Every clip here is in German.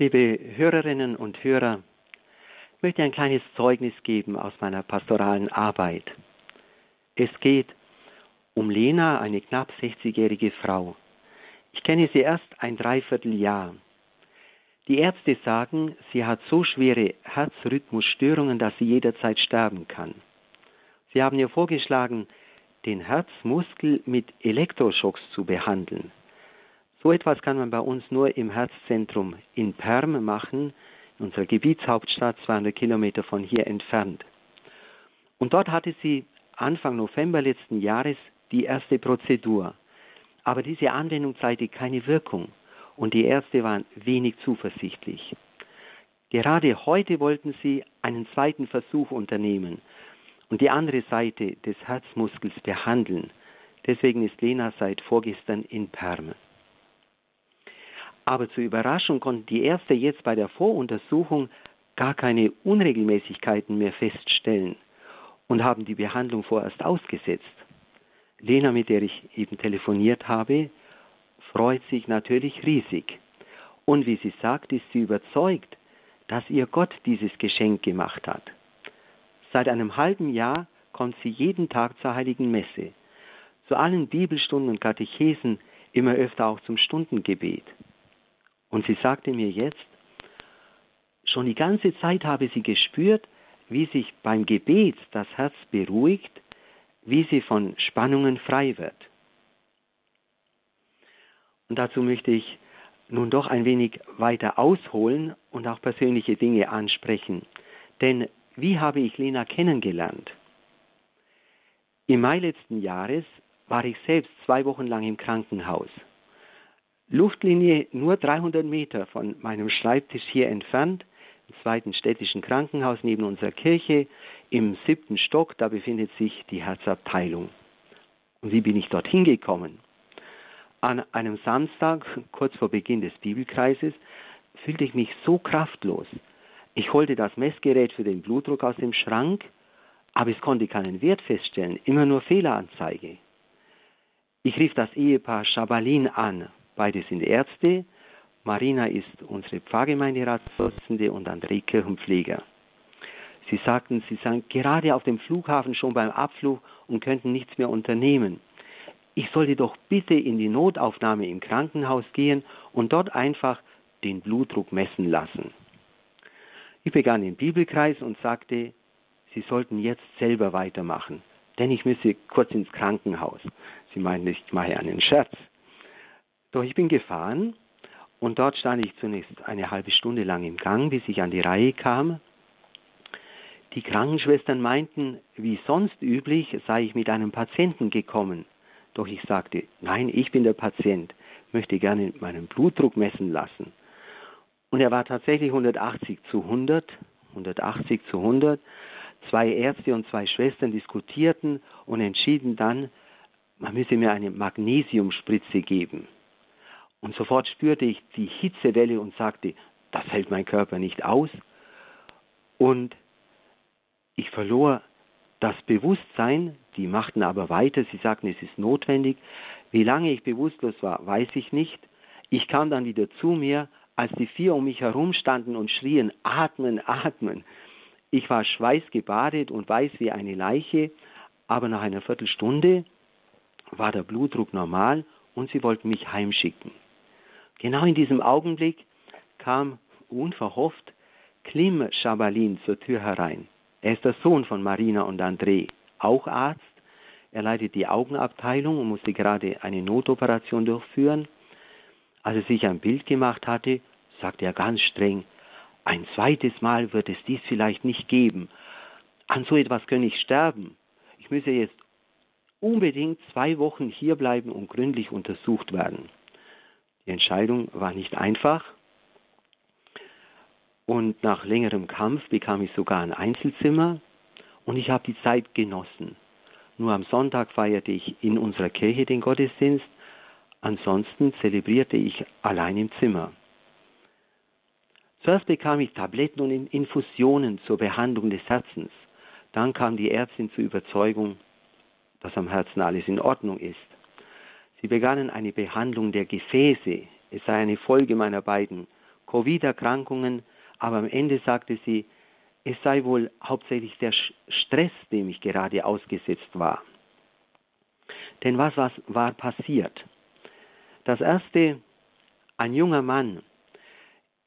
Liebe Hörerinnen und Hörer, ich möchte ein kleines Zeugnis geben aus meiner pastoralen Arbeit. Es geht um Lena, eine knapp 60-jährige Frau. Ich kenne sie erst ein Dreivierteljahr. Die Ärzte sagen, sie hat so schwere Herzrhythmusstörungen, dass sie jederzeit sterben kann. Sie haben ihr vorgeschlagen, den Herzmuskel mit Elektroschocks zu behandeln. So etwas kann man bei uns nur im Herzzentrum in Perm machen, in unserer Gebietshauptstadt, 200 Kilometer von hier entfernt. Und dort hatte sie Anfang November letzten Jahres die erste Prozedur. Aber diese Anwendung zeigte keine Wirkung und die Ärzte waren wenig zuversichtlich. Gerade heute wollten sie einen zweiten Versuch unternehmen und die andere Seite des Herzmuskels behandeln. Deswegen ist Lena seit vorgestern in Perm. Aber zur Überraschung konnten die Ärzte jetzt bei der Voruntersuchung gar keine Unregelmäßigkeiten mehr feststellen und haben die Behandlung vorerst ausgesetzt. Lena, mit der ich eben telefoniert habe, freut sich natürlich riesig. Und wie sie sagt, ist sie überzeugt, dass ihr Gott dieses Geschenk gemacht hat. Seit einem halben Jahr kommt sie jeden Tag zur heiligen Messe, zu allen Bibelstunden und Katechesen, immer öfter auch zum Stundengebet. Und sie sagte mir jetzt, schon die ganze Zeit habe sie gespürt, wie sich beim Gebet das Herz beruhigt, wie sie von Spannungen frei wird. Und dazu möchte ich nun doch ein wenig weiter ausholen und auch persönliche Dinge ansprechen. Denn wie habe ich Lena kennengelernt? Im Mai letzten Jahres war ich selbst zwei Wochen lang im Krankenhaus. Luftlinie nur 300 Meter von meinem Schreibtisch hier entfernt, im zweiten städtischen Krankenhaus neben unserer Kirche, im siebten Stock, da befindet sich die Herzabteilung. Und wie bin ich dorthin gekommen? An einem Samstag, kurz vor Beginn des Bibelkreises, fühlte ich mich so kraftlos. Ich holte das Messgerät für den Blutdruck aus dem Schrank, aber es konnte keinen Wert feststellen, immer nur Fehleranzeige. Ich rief das Ehepaar Schabalin an Beide sind Ärzte. Marina ist unsere Pfarrgemeinderatsvorsitzende und André Kirchenpfleger. Sie sagten, sie seien gerade auf dem Flughafen schon beim Abflug und könnten nichts mehr unternehmen. Ich sollte doch bitte in die Notaufnahme im Krankenhaus gehen und dort einfach den Blutdruck messen lassen. Ich begann den Bibelkreis und sagte, Sie sollten jetzt selber weitermachen, denn ich müsse kurz ins Krankenhaus. Sie meinten, ich mache einen Scherz. Doch ich bin gefahren und dort stand ich zunächst eine halbe Stunde lang im Gang, bis ich an die Reihe kam. Die Krankenschwestern meinten, wie sonst üblich sei ich mit einem Patienten gekommen. Doch ich sagte, nein, ich bin der Patient, möchte gerne meinen Blutdruck messen lassen. Und er war tatsächlich 180 zu 100, 180 zu 100. Zwei Ärzte und zwei Schwestern diskutierten und entschieden dann, man müsse mir eine Magnesiumspritze geben. Und sofort spürte ich die Hitzewelle und sagte, das hält mein Körper nicht aus. Und ich verlor das Bewusstsein, die machten aber weiter, sie sagten, es ist notwendig. Wie lange ich bewusstlos war, weiß ich nicht. Ich kam dann wieder zu mir, als die vier um mich herum standen und schrien, atmen, atmen. Ich war schweißgebadet und weiß wie eine Leiche, aber nach einer Viertelstunde war der Blutdruck normal und sie wollten mich heimschicken. Genau in diesem Augenblick kam unverhofft Klim Schabalin zur Tür herein. Er ist der Sohn von Marina und André, auch Arzt. Er leitet die Augenabteilung und musste gerade eine Notoperation durchführen. Als er sich ein Bild gemacht hatte, sagte er ganz streng, ein zweites Mal wird es dies vielleicht nicht geben. An so etwas kann ich sterben. Ich müsse jetzt unbedingt zwei Wochen hierbleiben und gründlich untersucht werden. Entscheidung war nicht einfach. Und nach längerem Kampf bekam ich sogar ein Einzelzimmer und ich habe die Zeit genossen. Nur am Sonntag feierte ich in unserer Kirche den Gottesdienst, ansonsten zelebrierte ich allein im Zimmer. Zuerst bekam ich Tabletten und Infusionen zur Behandlung des Herzens. Dann kam die Ärztin zur Überzeugung, dass am Herzen alles in Ordnung ist. Sie begannen eine Behandlung der Gefäße. Es sei eine Folge meiner beiden Covid-Erkrankungen, aber am Ende sagte sie, es sei wohl hauptsächlich der Stress, dem ich gerade ausgesetzt war. Denn was, was war passiert? Das erste, ein junger Mann,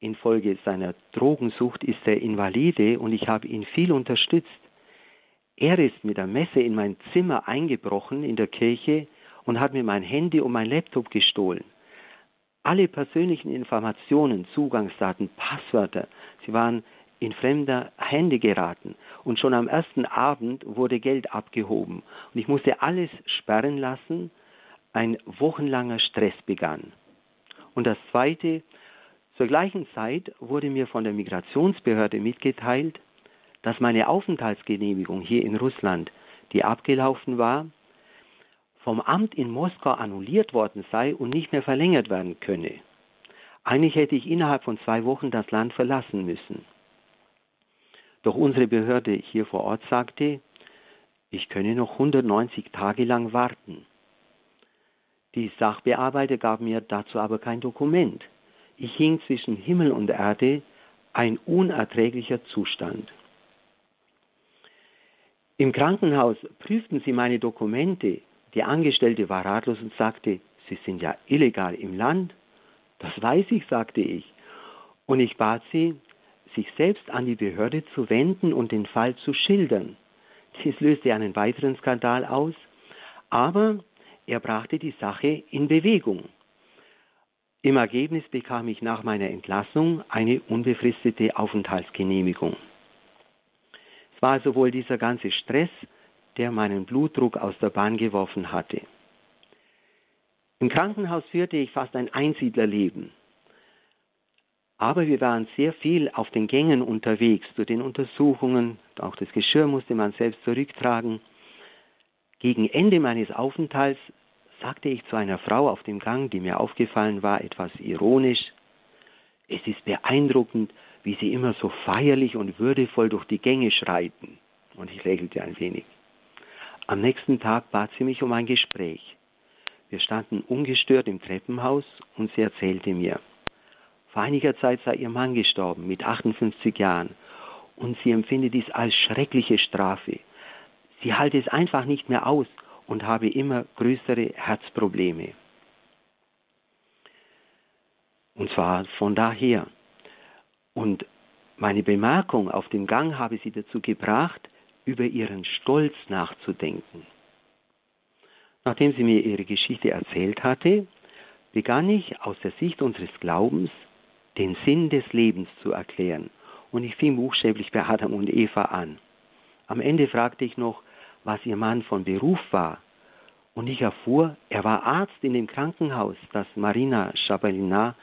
infolge seiner Drogensucht ist er Invalide und ich habe ihn viel unterstützt. Er ist mit der Messe in mein Zimmer eingebrochen in der Kirche und hat mir mein Handy und mein Laptop gestohlen. Alle persönlichen Informationen, Zugangsdaten, Passwörter, sie waren in fremder Hände geraten. Und schon am ersten Abend wurde Geld abgehoben. Und ich musste alles sperren lassen. Ein wochenlanger Stress begann. Und das Zweite, zur gleichen Zeit wurde mir von der Migrationsbehörde mitgeteilt, dass meine Aufenthaltsgenehmigung hier in Russland, die abgelaufen war, vom Amt in Moskau annulliert worden sei und nicht mehr verlängert werden könne. Eigentlich hätte ich innerhalb von zwei Wochen das Land verlassen müssen. Doch unsere Behörde hier vor Ort sagte, ich könne noch 190 Tage lang warten. Die Sachbearbeiter gaben mir dazu aber kein Dokument. Ich hing zwischen Himmel und Erde, ein unerträglicher Zustand. Im Krankenhaus prüften sie meine Dokumente. Die Angestellte war ratlos und sagte, Sie sind ja illegal im Land. Das weiß ich, sagte ich. Und ich bat sie, sich selbst an die Behörde zu wenden und den Fall zu schildern. Dies löste einen weiteren Skandal aus, aber er brachte die Sache in Bewegung. Im Ergebnis bekam ich nach meiner Entlassung eine unbefristete Aufenthaltsgenehmigung. Es war also wohl dieser ganze Stress, der meinen Blutdruck aus der Bahn geworfen hatte. Im Krankenhaus führte ich fast ein Einsiedlerleben. Aber wir waren sehr viel auf den Gängen unterwegs zu den Untersuchungen. Auch das Geschirr musste man selbst zurücktragen. Gegen Ende meines Aufenthalts sagte ich zu einer Frau auf dem Gang, die mir aufgefallen war, etwas ironisch, es ist beeindruckend, wie Sie immer so feierlich und würdevoll durch die Gänge schreiten. Und ich lächelte ein wenig. Am nächsten Tag bat sie mich um ein Gespräch. Wir standen ungestört im Treppenhaus und sie erzählte mir, vor einiger Zeit sei ihr Mann gestorben mit 58 Jahren und sie empfinde dies als schreckliche Strafe. Sie halte es einfach nicht mehr aus und habe immer größere Herzprobleme. Und zwar von daher. Und meine Bemerkung auf dem Gang habe sie dazu gebracht, über ihren Stolz nachzudenken. Nachdem sie mir ihre Geschichte erzählt hatte, begann ich aus der Sicht unseres Glaubens den Sinn des Lebens zu erklären. Und ich fing buchstäblich bei Adam und Eva an. Am Ende fragte ich noch, was ihr Mann von Beruf war. Und ich erfuhr, er war Arzt in dem Krankenhaus, das Marina Schabalina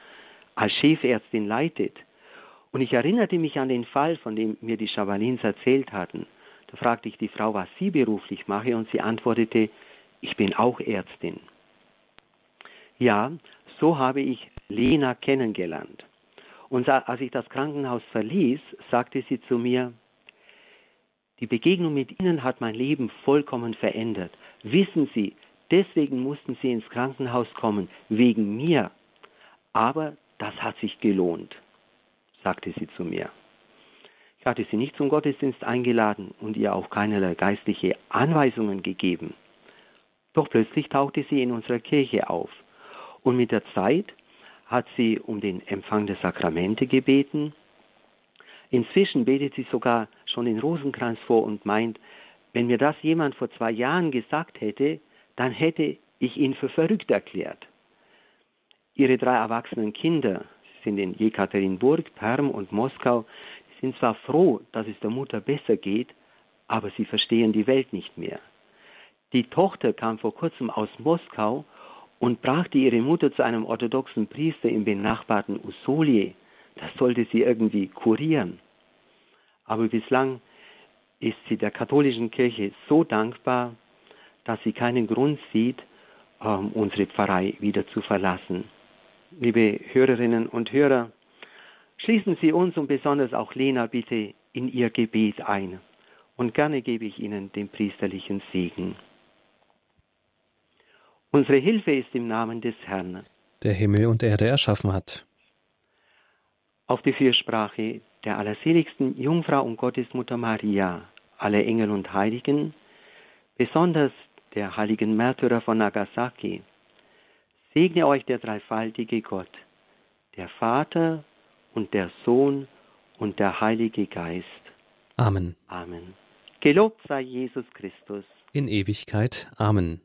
als Chefärztin leitet. Und ich erinnerte mich an den Fall, von dem mir die Schabalins erzählt hatten. Da fragte ich die Frau, was sie beruflich mache, und sie antwortete, ich bin auch Ärztin. Ja, so habe ich Lena kennengelernt. Und als ich das Krankenhaus verließ, sagte sie zu mir, die Begegnung mit Ihnen hat mein Leben vollkommen verändert. Wissen Sie, deswegen mussten Sie ins Krankenhaus kommen, wegen mir. Aber das hat sich gelohnt, sagte sie zu mir. Ich hatte sie nicht zum Gottesdienst eingeladen und ihr auch keinerlei geistliche Anweisungen gegeben. Doch plötzlich tauchte sie in unserer Kirche auf. Und mit der Zeit hat sie um den Empfang der Sakramente gebeten. Inzwischen betet sie sogar schon den Rosenkranz vor und meint, wenn mir das jemand vor zwei Jahren gesagt hätte, dann hätte ich ihn für verrückt erklärt. Ihre drei erwachsenen Kinder sind in Jekaterinburg, Perm und Moskau, sind zwar froh, dass es der Mutter besser geht, aber sie verstehen die Welt nicht mehr. Die Tochter kam vor kurzem aus Moskau und brachte ihre Mutter zu einem orthodoxen Priester im benachbarten Usolje. Das sollte sie irgendwie kurieren. Aber bislang ist sie der katholischen Kirche so dankbar, dass sie keinen Grund sieht, ähm, unsere Pfarrei wieder zu verlassen. Liebe Hörerinnen und Hörer, schließen Sie uns und besonders auch Lena bitte in Ihr Gebet ein. Und gerne gebe ich Ihnen den priesterlichen Segen. Unsere Hilfe ist im Namen des Herrn, der Himmel und Erde erschaffen hat. auf die Fürsprache der allerseligsten Jungfrau und Gottesmutter Maria, alle Engel und Heiligen, besonders der heiligen Märtyrer von Nagasaki, segne euch der dreifaltige Gott, der Vater und der Sohn und der Heilige Geist. Amen. Amen. Gelobt sei Jesus Christus. In Ewigkeit. Amen.